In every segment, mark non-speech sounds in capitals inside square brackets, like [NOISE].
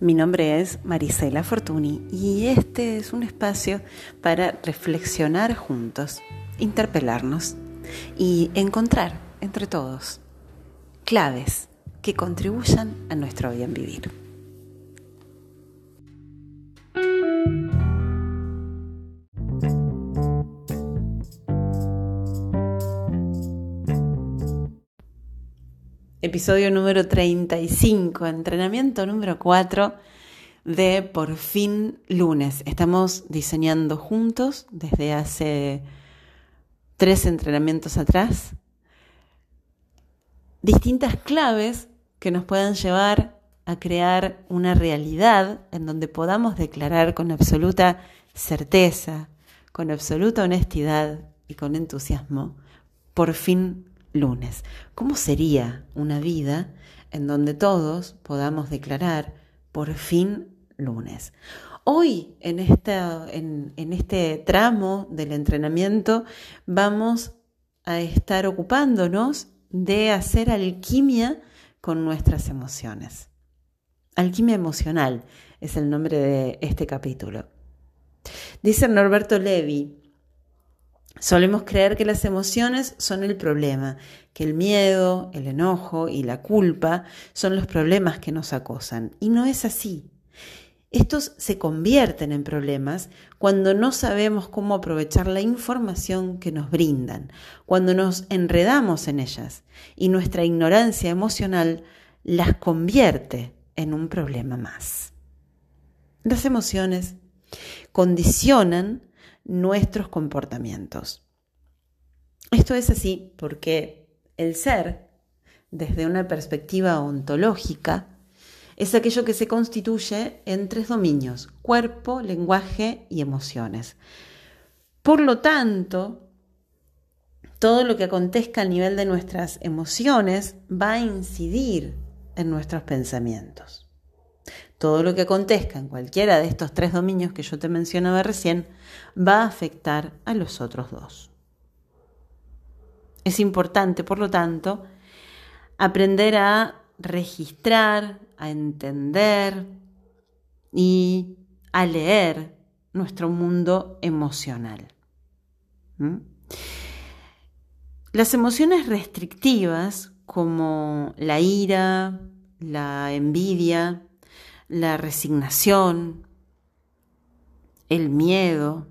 Mi nombre es Marisela Fortuny y este es un espacio para reflexionar juntos, interpelarnos y encontrar entre todos claves que contribuyan a nuestro bien vivir. Episodio número 35, entrenamiento número 4 de Por fin lunes. Estamos diseñando juntos desde hace tres entrenamientos atrás distintas claves que nos puedan llevar a crear una realidad en donde podamos declarar con absoluta certeza, con absoluta honestidad y con entusiasmo, por fin lunes. ¿Cómo sería una vida en donde todos podamos declarar por fin lunes? Hoy, en, en, este tramo del entrenamiento, vamos a estar ocupándonos de hacer alquimia con nuestras emociones. Alquimia emocional es el nombre de este capítulo. Dice Norberto Levi, Solemos creer que las emociones son el problema, que el miedo, el enojo y la culpa son los problemas que nos acosan. Y no es así. Estos se convierten en problemas cuando no sabemos cómo aprovechar la información que nos brindan, cuando nos enredamos en ellas y nuestra ignorancia emocional las convierte en un problema más. Las emociones condicionan nuestros comportamientos. Esto es así porque el ser, desde una perspectiva ontológica, es aquello que se constituye en tres dominios, cuerpo, lenguaje y emociones. Por lo tanto, todo lo que acontezca a nivel de nuestras emociones va a incidir en nuestros pensamientos. Todo lo que acontezca en cualquiera de estos tres dominios que yo te mencionaba recién va a afectar a los otros dos. Es importante, por lo tanto, aprender a registrar, a entender y a leer nuestro mundo emocional. ¿Mm? Las emociones restrictivas como la ira, la envidia, la resignación, el miedo,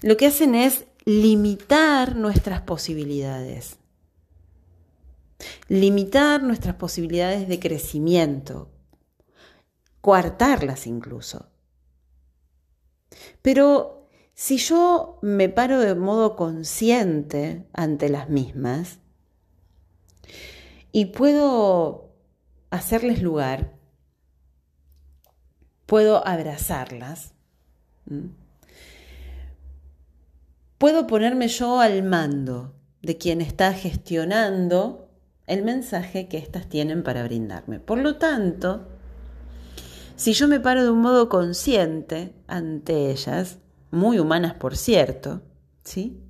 lo que hacen es limitar nuestras posibilidades, limitar nuestras posibilidades de crecimiento, coartarlas incluso. Pero si yo me paro de modo consciente ante las mismas y puedo hacerles lugar, puedo abrazarlas, puedo ponerme yo al mando de quien está gestionando el mensaje que éstas tienen para brindarme. Por lo tanto, si yo me paro de un modo consciente ante ellas, muy humanas por cierto, ¿sí?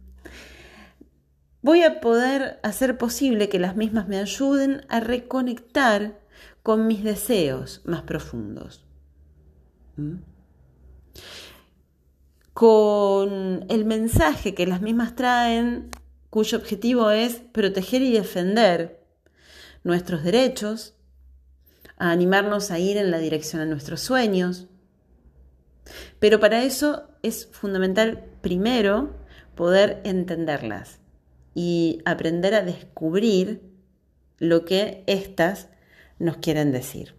Voy a poder hacer posible que las mismas me ayuden a reconectar con mis deseos más profundos. ¿Mm? Con el mensaje que las mismas traen, cuyo objetivo es proteger y defender nuestros derechos, a animarnos a ir en la dirección de nuestros sueños. Pero para eso es fundamental primero poder entenderlas y aprender a descubrir lo que éstas nos quieren decir.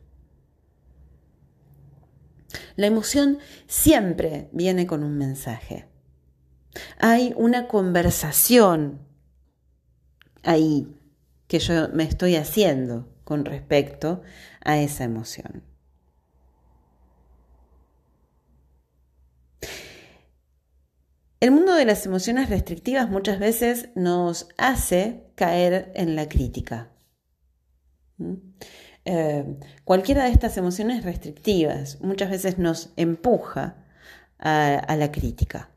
La emoción siempre viene con un mensaje. Hay una conversación ahí que yo me estoy haciendo con respecto a esa emoción. El mundo de las emociones restrictivas muchas veces nos hace caer en la crítica. ¿Mm? Eh, cualquiera de estas emociones restrictivas muchas veces nos empuja a la crítica.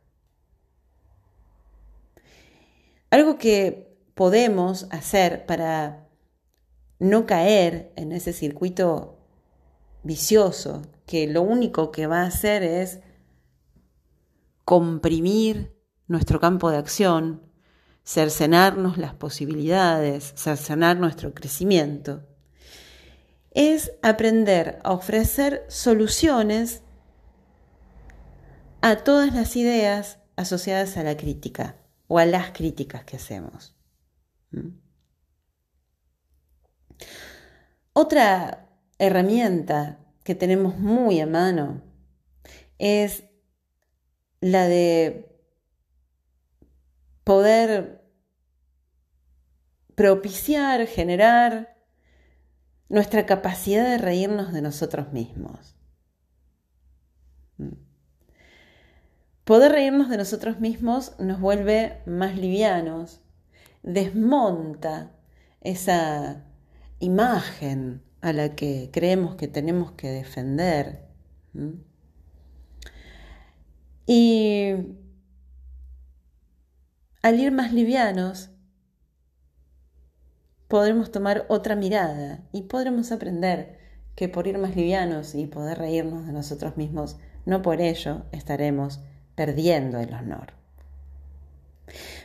Algo que podemos hacer para no caer en ese circuito vicioso que lo único que va a hacer es comprimir nuestro campo de acción, cercenarnos las posibilidades, cercenar nuestro crecimiento, es aprender a ofrecer soluciones a todas las ideas asociadas a la crítica o a las críticas que hacemos. ¿Mm? Otra herramienta que tenemos muy a mano es la de poder propiciar, generar nuestra capacidad de reírnos de nosotros mismos. ¿Mm? Poder reírnos de nosotros mismos nos vuelve más livianos, desmonta esa imagen a la que creemos que tenemos que defender. Y al ir más livianos, podremos tomar otra mirada y podremos aprender que por ir más livianos y poder reírnos de nosotros mismos, no por ello estaremos perdiendo el honor.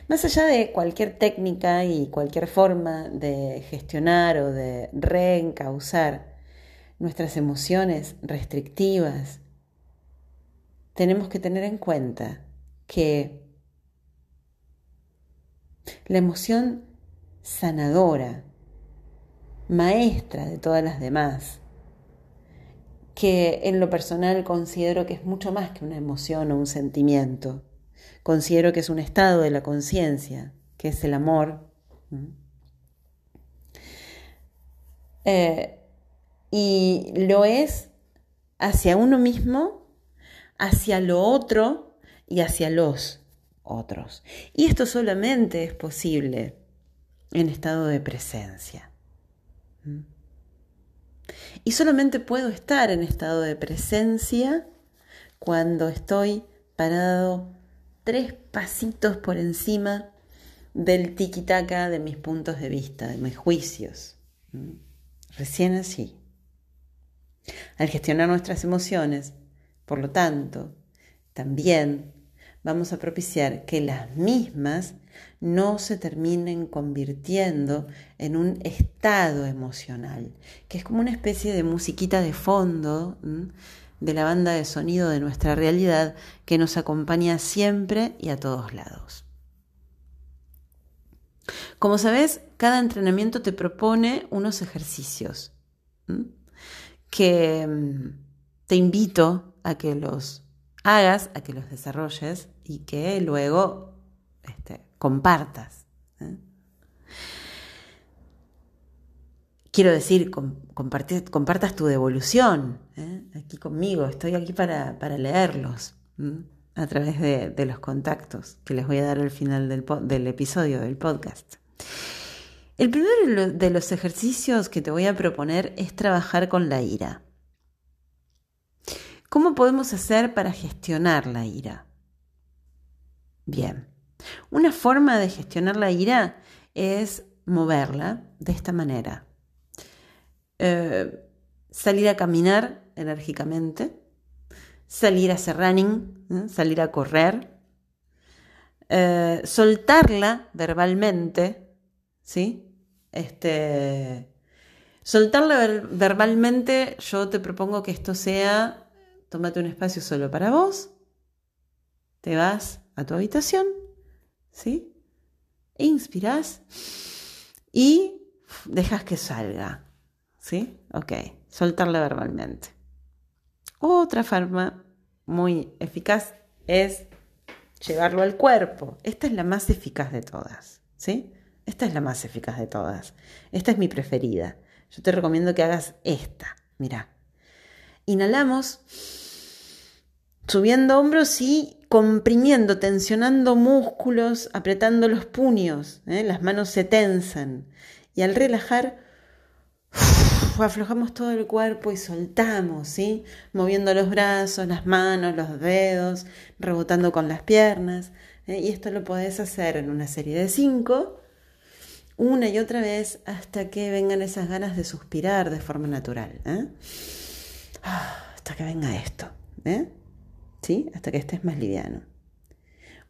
Más allá de cualquier técnica y cualquier forma de gestionar o de reencauzar nuestras emociones restrictivas, tenemos que tener en cuenta que la emoción sanadora, maestra de todas las demás, que en lo personal considero que es mucho más que una emoción o un sentimiento. Considero que es un estado de la conciencia, que es el amor. Eh, y lo es hacia uno mismo, hacia lo otro y hacia los otros. Y esto solamente es posible en estado de presencia. Y solamente puedo estar en estado de presencia cuando estoy parado tres pasitos por encima del tiquitaca de mis puntos de vista, de mis juicios. Recién así. Al gestionar nuestras emociones, por lo tanto, también vamos a propiciar que las mismas no se terminen convirtiendo en un estado emocional, que es como una especie de musiquita de fondo de la banda de sonido de nuestra realidad que nos acompaña siempre y a todos lados. Como sabes, cada entrenamiento te propone unos ejercicios que mm, te invito a que los hagas, a que los desarrolles y que luego este, compartas. ¿eh? Quiero decir, compartas tu devolución ¿eh? aquí conmigo. Estoy aquí para, leerlos a través de, los contactos que les voy a dar al final del, del episodio del podcast. El primero de los ejercicios que te voy a proponer es trabajar con la ira. ¿Cómo podemos hacer para gestionar la ira? Bien, una forma de gestionar la ira es moverla de esta manera. Eh, salir a caminar enérgicamente, salir a hacer running, salir a correr, eh, soltarla verbalmente, ¿sí? Este, soltarla verbalmente, yo te propongo que esto sea, tómate un espacio solo para vos, te vas a tu habitación, ¿sí? Inspiras y dejas que salga, ¿sí? Ok, soltarla verbalmente. Otra forma muy eficaz es llevarlo al cuerpo. Esta es la más eficaz de todas, ¿sí? Esta es la más eficaz de todas. Esta es mi preferida. Yo te recomiendo que hagas esta. Mira. Inhalamos, subiendo hombros y comprimiendo, tensionando músculos, apretando los puños, ¿eh? las manos se tensan y al relajar aflojamos todo el cuerpo y soltamos, ¿sí? moviendo los brazos, las manos, los dedos, rebotando con las piernas. ¿eh? Y esto lo podés hacer en una serie de cinco, una y otra vez hasta que vengan esas ganas de suspirar de forma natural. ¿eh? hasta que venga esto. ¿eh? Hasta que estés más liviano.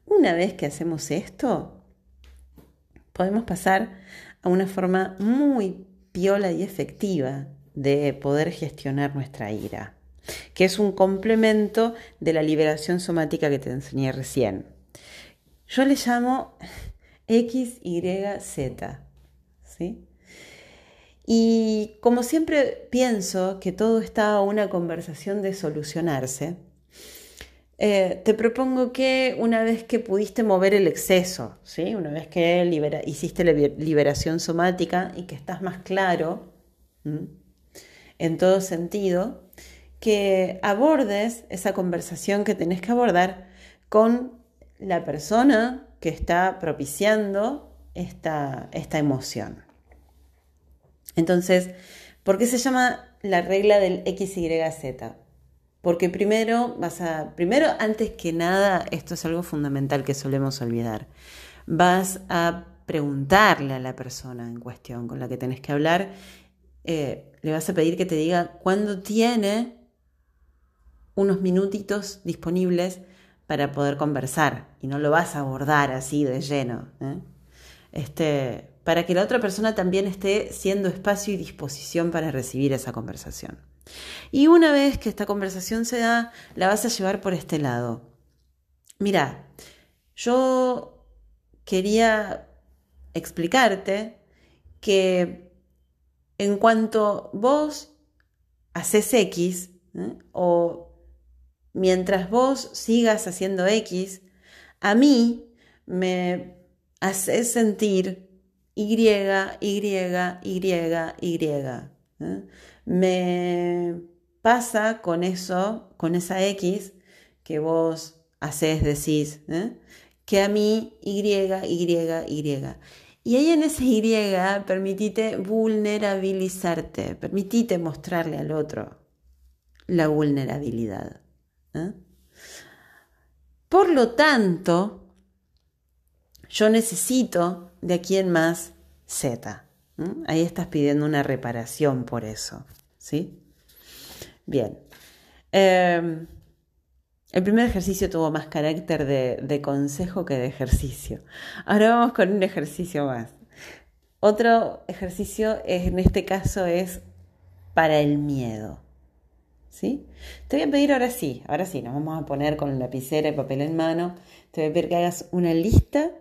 Una vez que hacemos esto, podemos pasar a una forma muy piola y efectiva de poder gestionar nuestra ira, que es un complemento de la liberación somática que te enseñé recién. Yo le llamo X, Y, Z. ¿sí? Y como siempre pienso que todo está una conversación de solucionarse, eh, te propongo que una vez que pudiste mover el exceso, ¿sí? una vez que hiciste la liberación somática y que estás más claro en todo sentido, que abordes esa conversación que tenés que abordar con la persona que está propiciando esta, esta emoción. Entonces, ¿por qué se llama la regla del XYZ? Porque primero vas a, primero, antes que nada, esto es algo fundamental que solemos olvidar. Vas a preguntarle a la persona en cuestión con la que tenés que hablar, eh, le vas a pedir que te diga cuándo tiene unos minutitos disponibles para poder conversar y no lo vas a abordar así de lleno. ¿eh? Este, para que la otra persona también esté siendo espacio y disposición para recibir esa conversación. Y una vez que esta conversación se da, la vas a llevar por este lado. Mira, yo quería explicarte que en cuanto vos haces X, ¿eh? o mientras vos sigas haciendo X, a mí me haces sentir Y, Y, Y, Y. ¿eh? Me pasa con eso, con esa X que vos haces, decís, ¿eh? que a mí Y, Y, Y. Y ahí en ese Y permitite vulnerabilizarte, permitite mostrarle al otro la vulnerabilidad. ¿eh? Por lo tanto, yo necesito de aquí en más Z. Ahí estás pidiendo una reparación por eso, ¿sí? Bien. Em, el primer ejercicio tuvo más carácter de, de, consejo que de ejercicio. Ahora vamos con un ejercicio más. Otro ejercicio en este caso es para el miedo. ¿Sí? Te voy a pedir ahora sí, ahora sí, nos vamos a poner con lapicera y papel en mano. Te voy a pedir que hagas una lista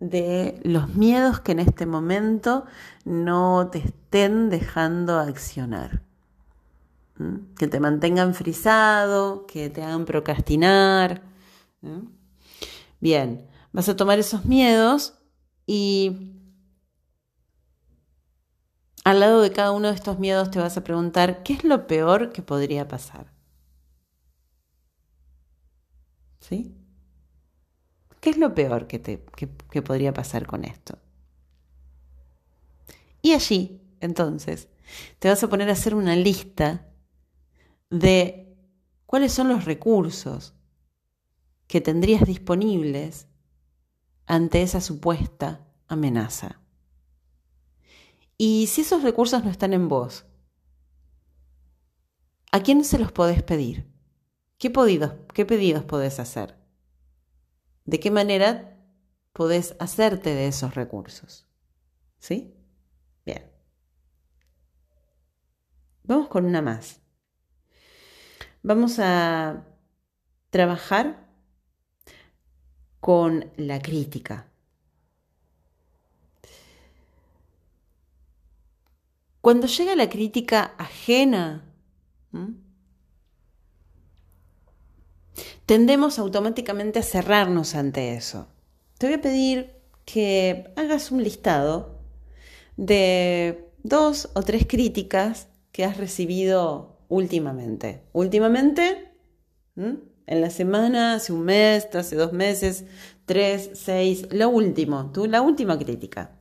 de los miedos que en este momento no te estén dejando accionar. Que te mantengan frisado, que te hagan procrastinar. Bien, vas a tomar esos miedos y al lado de cada uno de estos miedos te vas a preguntar, ¿qué es lo peor que podría pasar? ¿Sí? ¿Qué es lo peor que, te, que, podría pasar con esto? Y allí, entonces, te vas a poner a hacer una lista de cuáles son los recursos que tendrías disponibles ante esa supuesta amenaza. Y si esos recursos no están en vos, ¿a quién se los podés pedir? ¿Qué, pedidos, qué pedidos podés hacer? ¿De qué manera podés hacerte de esos recursos? ¿Sí? Bien. Vamos con una más. Vamos a trabajar con la crítica. Cuando llega la crítica ajena, tendemos automáticamente a cerrarnos ante eso. Te voy a pedir que hagas un listado de dos o tres críticas que has recibido últimamente. Últimamente, en la semana, hace un mes, hace dos meses, tres, seis, lo último, tú, la última crítica.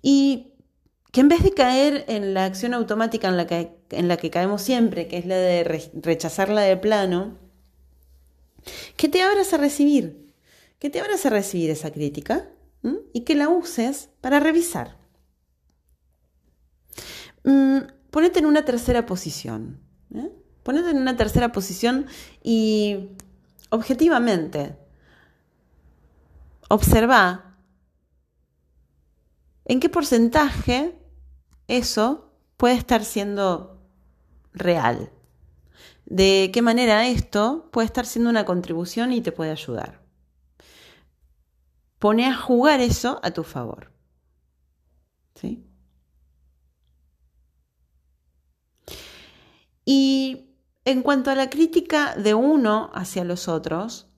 Y que en vez de caer en la acción automática en la que, en la que caemos siempre, que es la de rechazarla de plano, que te abras a recibir, que te abras a recibir esa crítica y que la uses para revisar. Mm, ponete en una tercera posición. ¿eh? Ponete en una tercera posición y objetivamente observa en qué porcentaje eso puede estar siendo real. De qué manera esto puede estar siendo una contribución y te puede ayudar. Pone a jugar eso a tu favor. ¿Sí? Y en cuanto a la crítica de uno hacia los otros,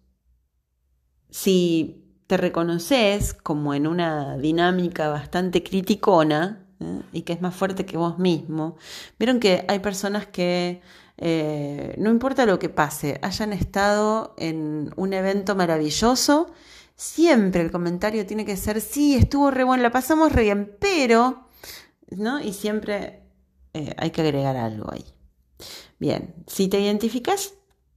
si te reconoces como en una dinámica bastante criticona ¿eh? y que es más fuerte que vos mismo, vieron que hay personas que eh, no importa lo que pase, hayan estado en un evento maravilloso, siempre el comentario tiene que ser, sí, estuvo re bueno, la pasamos re bien, pero, ¿no? Y siempre eh, hay que agregar algo ahí. Bien, si te identificas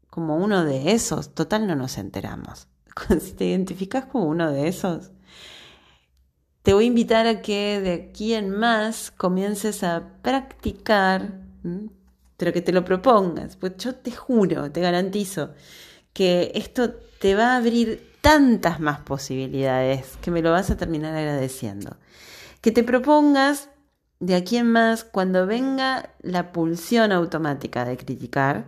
como uno de esos, total no nos enteramos. [LAUGHS] Si te identificas como uno de esos, te voy a invitar a que de aquí en más comiences a practicar, pero que te lo propongas, pues yo te juro, te garantizo que esto te va a abrir tantas más posibilidades que me lo vas a terminar agradeciendo. Que te propongas de aquí en más, cuando venga la pulsión automática de criticar,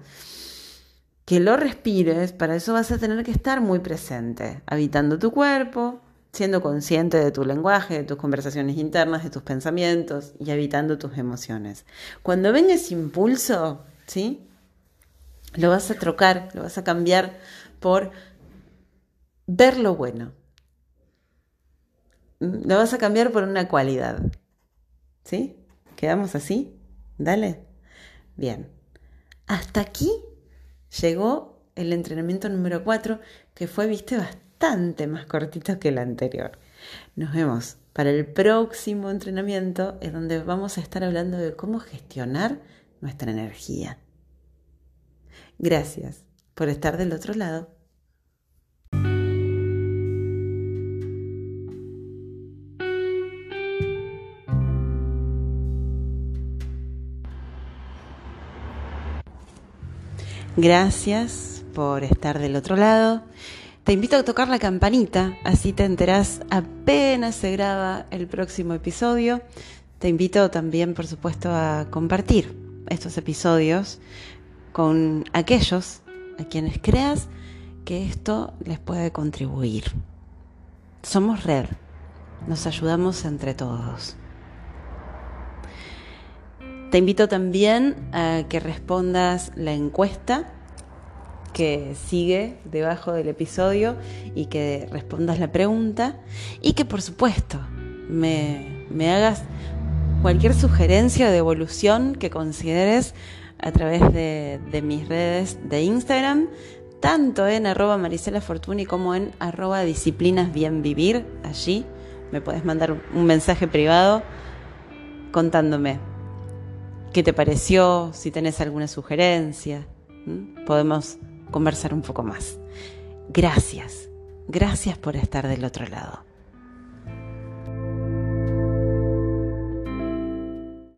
que lo respires, para eso vas a tener que estar muy presente, habitando tu cuerpo, siendo consciente de tu lenguaje, de tus conversaciones internas, de tus pensamientos y habitando tus emociones. Cuando venga ese impulso, ¿sí? Lo vas a trocar, lo vas a cambiar por ver lo bueno. Lo vas a cambiar por una cualidad. ¿Sí? ¿Quedamos así? Dale. Bien. Hasta aquí llegó el entrenamiento número 4, que fue, viste, bastante más cortito que el anterior. Nos vemos para el próximo entrenamiento, en donde vamos a estar hablando de cómo gestionar nuestra energía. Gracias por estar del otro lado. Gracias por estar del otro lado. Te invito a tocar la campanita, así te enterás apenas se graba el próximo episodio. Te invito también, por supuesto, a compartir estos episodios con aquellos a quienes creas que esto les puede contribuir. Somos red, nos ayudamos entre todos. Te invito también a que respondas la encuesta que sigue debajo del episodio y que respondas la pregunta y que por supuesto me, hagas cualquier sugerencia de evolución que consideres a través de, mis redes de Instagram, tanto en arroba Marisela Fortuny como en arroba disciplinas bien vivir. Allí me puedes mandar un mensaje privado contándome qué te pareció, si tenés alguna sugerencia. Podemos conversar un poco más. Gracias, gracias por estar del otro lado.